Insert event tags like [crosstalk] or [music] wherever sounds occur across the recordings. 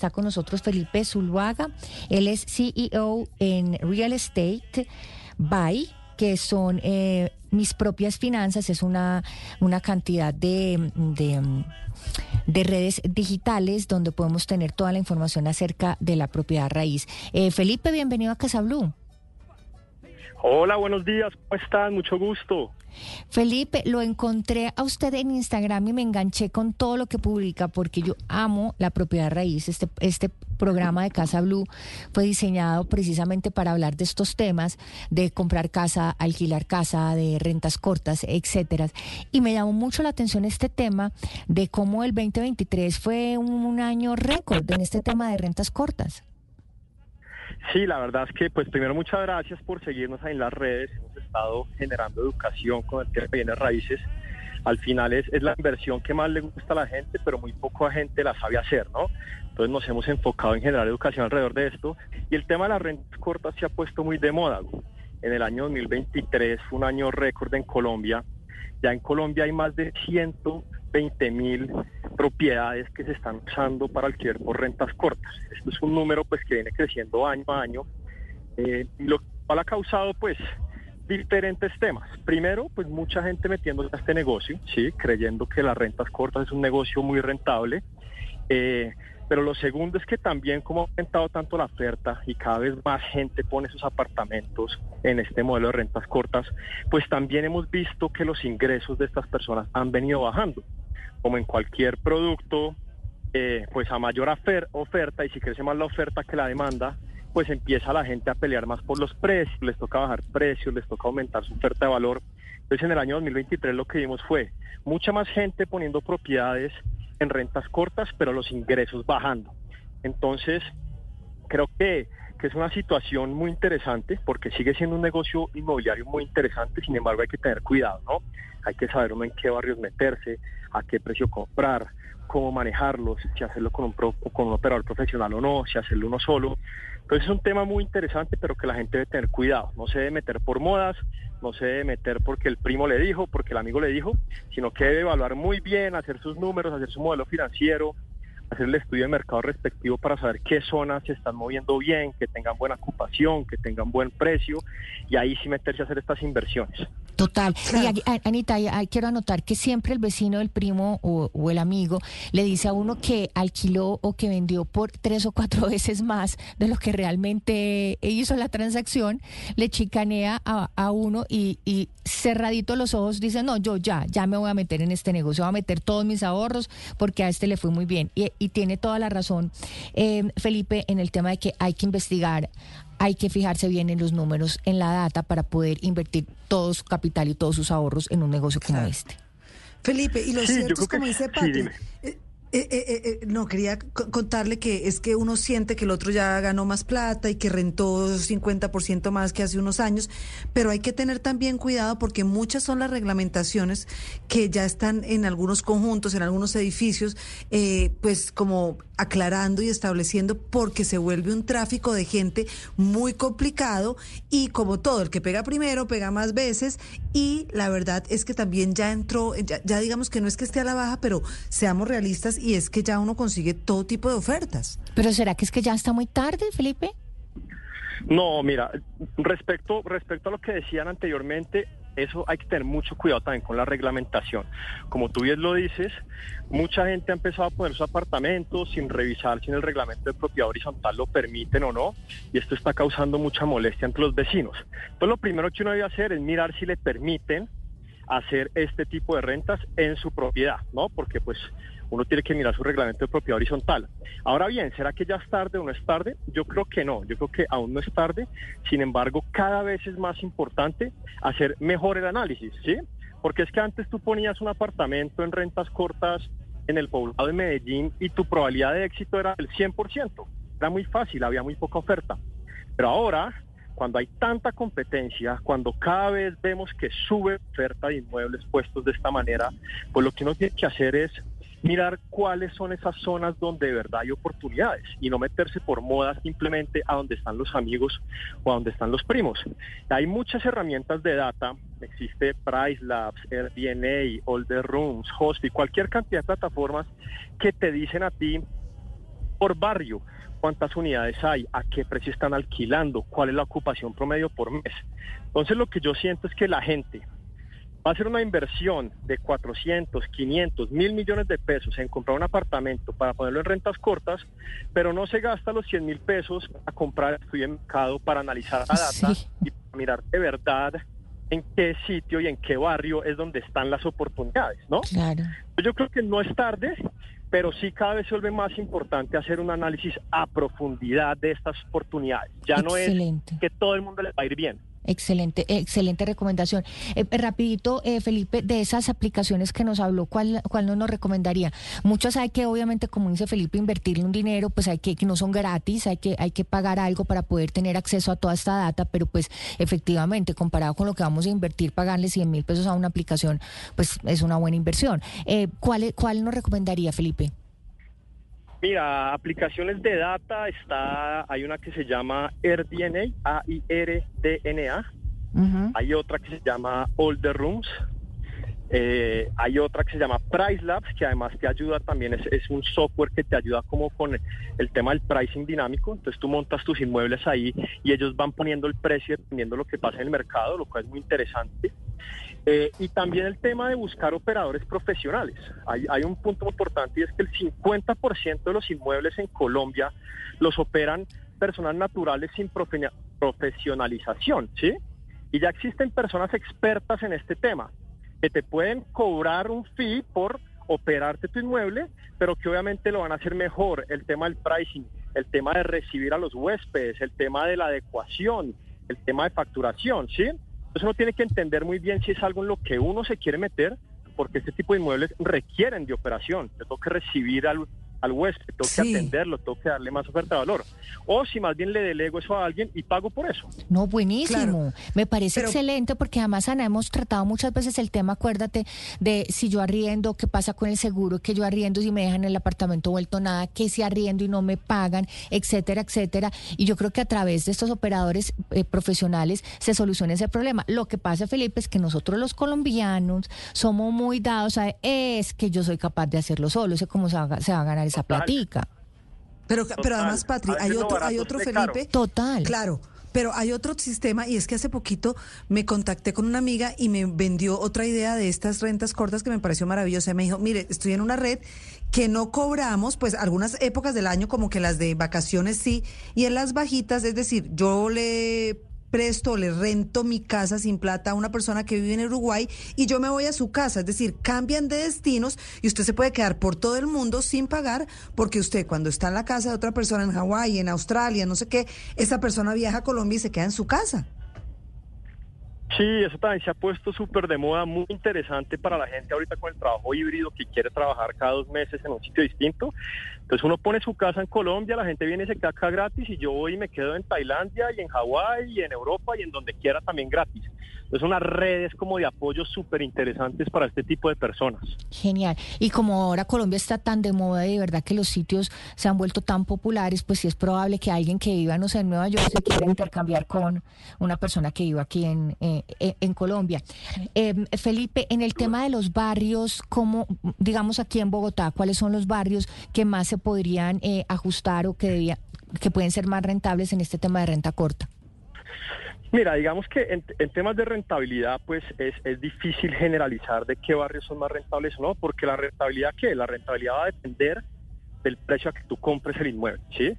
está con nosotros Felipe Zuluaga. Él es CEO en Real Estate Buy que son eh, mis propias finanzas, es una, una cantidad de, de, redes digitales donde podemos tener toda la información acerca de la propiedad raíz. Eh, Felipe, bienvenido a Casa Blue. Hola, buenos días, ¿cómo están? Mucho gusto. Felipe, lo encontré a usted en Instagram y me enganché con todo lo que publica porque yo amo la propiedad raíz. Este, este programa de Casa Blue fue diseñado precisamente para hablar de estos temas, de comprar casa, alquilar casa, de rentas cortas, etcétera. Y me llamó mucho la atención este tema de cómo el 2023 fue un año récord en este tema de rentas cortas. Sí, la verdad es que, pues primero muchas gracias por seguirnos ahí en las redes. Hemos estado generando educación con el tema de bienes raíces. Al final es, es la inversión que más le gusta a la gente, pero muy poca gente la sabe hacer, ¿no? Entonces nos hemos enfocado en generar educación alrededor de esto. Y el tema de las rentas cortas se ha puesto muy de moda. En el año 2023 fue un año récord en Colombia. Ya en Colombia hay más de 120 mil propiedades que se están usando para alquiler por rentas cortas. Esto es un número pues que viene creciendo año a año eh, lo cual ha causado pues diferentes temas. Primero, pues mucha gente metiéndose a este negocio, sí, creyendo que las rentas cortas es un negocio muy rentable. Eh, pero lo segundo es que también como ha aumentado tanto la oferta y cada vez más gente pone sus apartamentos en este modelo de rentas cortas, pues también hemos visto que los ingresos de estas personas han venido bajando como en cualquier producto, eh, pues a mayor oferta y si crece más la oferta que la demanda, pues empieza la gente a pelear más por los precios, les toca bajar precios, les toca aumentar su oferta de valor. Entonces en el año 2023 lo que vimos fue mucha más gente poniendo propiedades en rentas cortas, pero los ingresos bajando. Entonces creo que, que es una situación muy interesante porque sigue siendo un negocio inmobiliario muy interesante, sin embargo hay que tener cuidado, ¿no? Hay que saber uno en qué barrios meterse, a qué precio comprar, cómo manejarlos, si hacerlo con un, con un operador profesional o no, si hacerlo uno solo. Entonces es un tema muy interesante, pero que la gente debe tener cuidado. No se debe meter por modas, no se debe meter porque el primo le dijo, porque el amigo le dijo, sino que debe evaluar muy bien, hacer sus números, hacer su modelo financiero, hacer el estudio de mercado respectivo para saber qué zonas se están moviendo bien, que tengan buena ocupación, que tengan buen precio y ahí sí meterse a hacer estas inversiones. Total. Y Anita, quiero anotar que siempre el vecino, el primo o, el amigo le dice a uno que alquiló o que vendió por tres o cuatro [laughs] veces más de lo que realmente hizo la transacción, le chicanea a, uno y, cerradito los ojos dice, no, yo ya, ya me voy a meter en este negocio, voy a meter todos mis ahorros porque a este le fue muy bien. Y, tiene toda la razón, eh, Felipe, en el tema de que hay que investigar, hay que fijarse bien en los números, en la data para poder invertir todo su capital y todos sus ahorros en un negocio como este. Felipe, y lo cierto es como dice Pati, eh, eh, eh, no, quería contarle que es que uno siente que el otro ya ganó más plata y que rentó 50% más que hace unos años, pero hay que tener también cuidado porque muchas son las reglamentaciones que ya están en algunos conjuntos, en algunos edificios, pues como aclarando y estableciendo porque se vuelve un tráfico de gente muy complicado y como todo, el que pega primero pega más veces y la verdad es que también ya entró, ya digamos que no es que esté a la baja, pero seamos realistas y es que ya uno consigue todo tipo de ofertas. Pero ¿será que es que ya está muy tarde, Felipe? No, mira, respecto, respecto a lo que decían anteriormente, eso hay que tener mucho cuidado también con la reglamentación. Como tú bien lo dices, mucha gente ha empezado a poner sus apartamentos sin revisar si en el reglamento de propiedad horizontal lo permiten o no, y esto está causando mucha molestia entre los vecinos. Entonces lo primero que uno debe hacer es mirar si le permiten hacer este tipo de rentas en su propiedad, ¿no? Porque pues uno tiene que mirar su reglamento de propiedad horizontal. Ahora bien, ¿será que ya es tarde o no es tarde? Yo creo que no, yo creo que aún no es tarde. Sin embargo, cada vez es más importante hacer mejor el análisis, ¿sí? Porque es que antes tú ponías un apartamento en rentas cortas en el poblado de Medellín y tu probabilidad de éxito era el 100%. Era muy fácil, había muy poca oferta. Pero ahora, cuando hay tanta competencia, cuando cada vez vemos que sube oferta de inmuebles puestos de esta manera, pues lo que uno tiene que hacer es mirar cuáles son esas zonas donde de verdad hay oportunidades y no meterse por moda simplemente a donde están los amigos o a donde están los primos. Hay muchas herramientas de data, existe Price Labs, Airbnb, All the Rooms, Host y cualquier cantidad de plataformas que te dicen a ti por barrio, cuántas unidades hay, a qué precio están alquilando, cuál es la ocupación promedio por mes. Entonces lo que yo siento es que la gente va a hacer una inversión de 400, 500, mil millones de pesos en comprar un apartamento para ponerlo en rentas cortas, pero no se gasta los 100 mil pesos a comprar estudio de mercado para analizar la data y mirar de verdad en qué sitio y en qué barrio es donde están las oportunidades, ¿no? Claro. Yo creo que no es tarde, pero sí cada vez se vuelve más importante hacer un análisis a profundidad de estas oportunidades. Ya no es que todo el mundo le va a ir bien. Excelente, excelente recomendación. Eh, rapidito, eh, Felipe, de esas aplicaciones que nos habló, ¿cuál, ¿cuál no nos recomendaría? Muchas hay que, obviamente, como dice Felipe, invertirle un dinero, pues hay que, que no son gratis, hay que, hay que pagar algo para poder tener acceso a toda esta data, pero pues efectivamente, comparado con lo que vamos a invertir, pagarle 100 mil pesos a una aplicación, pues es una buena inversión. Eh, ¿cuál, ¿Cuál nos recomendaría, Felipe? Mira, aplicaciones de data está, hay una que se llama AirDNA, A-I-R-D-N-A. Hay otra que se llama All the Rooms. Eh, hay otra que se llama Price Labs, que además te ayuda también, es, es, un software que te ayuda como con el tema del pricing dinámico. Entonces tú montas tus inmuebles ahí y ellos van poniendo el precio dependiendo de lo que pasa en el mercado, lo cual es muy interesante. Eh, y también el tema de buscar operadores profesionales. Hay, hay un punto importante y es que el 50% de los inmuebles en Colombia los operan personas naturales sin profesionalización, ¿sí? Y ya existen personas expertas en este tema que te pueden cobrar un fee por operarte tu inmueble, pero que obviamente lo van a hacer mejor. El tema del pricing, el tema de recibir a los huéspedes, el tema de la adecuación, el tema de facturación, ¿sí? Entonces uno tiene que entender muy bien si es algo en lo que uno se quiere meter, porque este tipo de inmuebles requieren de operación. Yo tengo que recibir al, al huésped, tengo que atenderlo, tengo que darle más oferta de valor. O si más bien le delego eso a alguien y pago por eso. No, buenísimo. Me parece excelente porque además, Ana, hemos tratado muchas veces el tema, acuérdate, de si yo arriendo, qué pasa con el seguro, que yo arriendo si me dejan el apartamento vuelto nada, que si arriendo y no me pagan, etcétera, etcétera. Y yo creo que a través de estos operadores eh, profesionales se soluciona ese problema. Lo que pasa, Felipe, es que nosotros los colombianos somos muy dados a es que yo soy capaz de hacerlo solo, sé cómo se va, se va a ganar esa platica. Pero, pero además, Patri, hay otro, hay otro Felipe. Total. Claro. Pero hay otro sistema y es que hace poquito me contacté con una amiga y me vendió otra idea de estas rentas cortas que me pareció maravillosa. Me dijo, mire, estoy en una red que no cobramos, pues algunas épocas del año como que las de vacaciones sí, y en las bajitas, es decir, yo le presto, le rento mi casa sin plata a una persona que vive en Uruguay y yo me voy a su casa. Es decir, cambian de destinos y usted se puede quedar por todo el mundo sin pagar porque usted cuando está en la casa de otra persona en Hawái, en Australia, no sé qué, esa persona viaja a Colombia y se queda en su casa. Sí, eso también se ha puesto súper de moda, muy interesante para la gente ahorita con el trabajo híbrido que quiere trabajar cada dos meses en un sitio distinto. Entonces uno pone su casa en Colombia, la gente viene y se queda acá gratis y yo voy y me quedo en Tailandia y en Hawái y en Europa y en donde quiera también gratis. Es unas redes como de apoyo súper interesantes para este tipo de personas. Genial. Y como ahora Colombia está tan de moda y de verdad que los sitios se han vuelto tan populares, pues sí es probable que alguien que viva, no sé, en Nueva York se quiera intercambiar con una persona que viva aquí en, eh, eh, Colombia. Em, Felipe, en el tema de los barrios, como digamos aquí en Bogotá, ¿cuáles son los barrios que más se podrían eh, ajustar o que, debía, que pueden ser más rentables en este tema de renta corta? Mira, digamos que en, temas de rentabilidad, pues es, es, difícil generalizar de qué barrios son más rentables o no, porque la rentabilidad, ¿qué? La rentabilidad va a depender del precio a que tú compres el inmueble, ¿sí?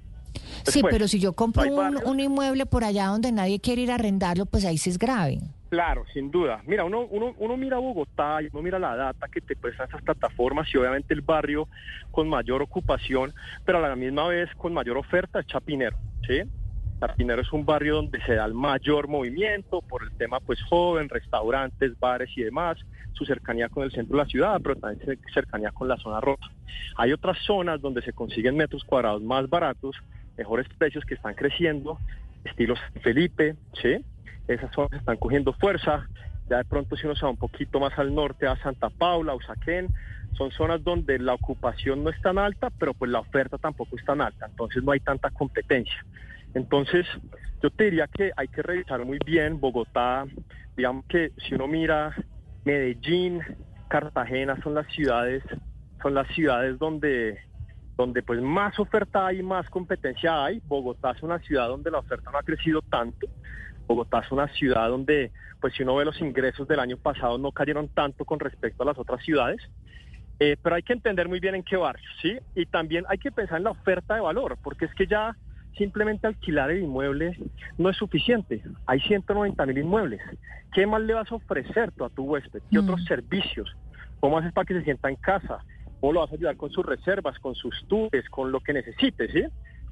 sí, pero si yo compro un, inmueble por allá donde nadie quiere ir a arrendarlo, pues ahí sí es grave. Claro, sin duda. Mira, uno, uno, uno mira Bogotá y uno mira la data que te prestan esas plataformas y obviamente el barrio con mayor ocupación, pero a la misma vez con mayor oferta es Chapinero, ¿sí? Chapinero es un barrio donde se da el mayor movimiento por el tema pues joven, restaurantes, bares y demás, su cercanía con el centro de la ciudad, pero también cercanía con la zona roja. Hay otras zonas donde se consiguen metros cuadrados más baratos, mejores precios que están creciendo, estilos Felipe, ¿sí? Esas zonas están cogiendo fuerza. Ya de pronto si uno se va un poquito más al norte a Santa Paula, Usaquén, son zonas donde la ocupación no es tan alta, pero pues la oferta tampoco es tan alta, entonces no hay tanta competencia. Entonces, yo te diría que hay que revisar muy bien Bogotá, digamos que si uno mira Medellín, Cartagena son las ciudades, son las ciudades donde donde pues más oferta hay, más competencia hay. Bogotá es una ciudad donde la oferta no ha crecido tanto. Bogotá es una ciudad donde, pues si uno ve los ingresos del año pasado, no cayeron tanto con respecto a las otras ciudades. Eh, pero hay que entender muy bien en qué barrio, ¿sí? Y también hay que pensar en la oferta de valor, porque es que ya simplemente alquilar el inmueble no es suficiente. Hay 190 mil inmuebles. ¿Qué más le vas a ofrecer tú a tu huésped? ¿Qué otros mm. servicios? ¿Cómo haces para que se sienta en casa? ¿Cómo lo vas a ayudar con sus reservas, con sus tours, con lo que necesites, ¿sí?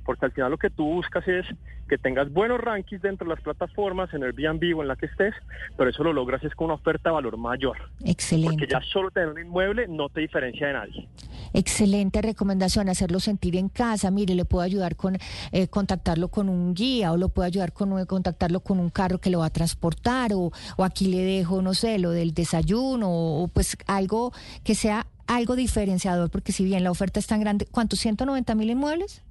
Porque al final lo que tú buscas es que tengas buenos rankings dentro de las plataformas, en el Airbnb o en la que estés, pero eso lo logras es con una oferta de valor mayor. Excelente. Porque ya solo tener un inmueble no te diferencia de nadie. Excelente recomendación, hacerlo sentir en casa. Mire, le puedo ayudar con eh, contactarlo con un guía o lo puedo ayudar con contactarlo con un carro que lo va a transportar o, o aquí le dejo, no sé, lo del desayuno o, pues algo que sea algo diferenciador, porque si bien la oferta es tan grande, ¿cuántos? ¿190 mil inmuebles?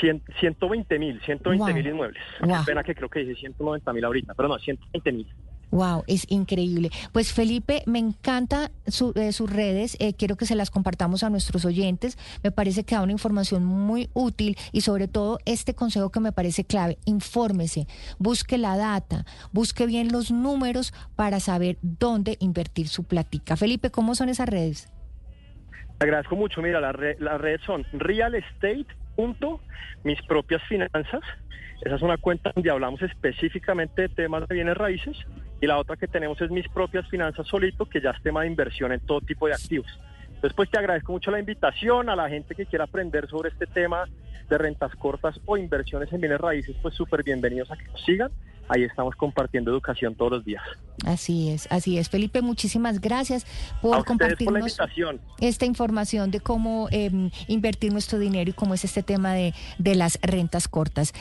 120 mil, 120 mil inmuebles. Wow. pena que creo que dice 190 mil ahorita, pero no, 120 mil. Wow, es increíble. Pues Felipe, me encanta eh, sus redes, eh, quiero que se las compartamos a nuestros oyentes. Me parece que da una información muy útil y sobre todo este consejo que me parece clave, infórmese, busque la data, busque bien los números para saber dónde invertir su platica. Felipe, ¿cómo son esas redes? agradezco mucho. Mira, las redes son Real Estate punto, mis propias finanzas. Esa es una cuenta donde hablamos específicamente de temas de bienes raíces. Y la otra que tenemos es mis propias finanzas solito, que ya es tema de inversión en todo tipo de activos. Entonces, pues te agradezco mucho la invitación a la gente que quiera aprender sobre este tema de rentas cortas o inversiones en bienes raíces, pues súper bienvenidos a que nos sigan ahí estamos compartiendo educación todos los días. Así es, así es. Felipe, muchísimas gracias por compartirnos esta información de cómo em, invertir nuestro dinero y cómo es este tema de, de las rentas cortas.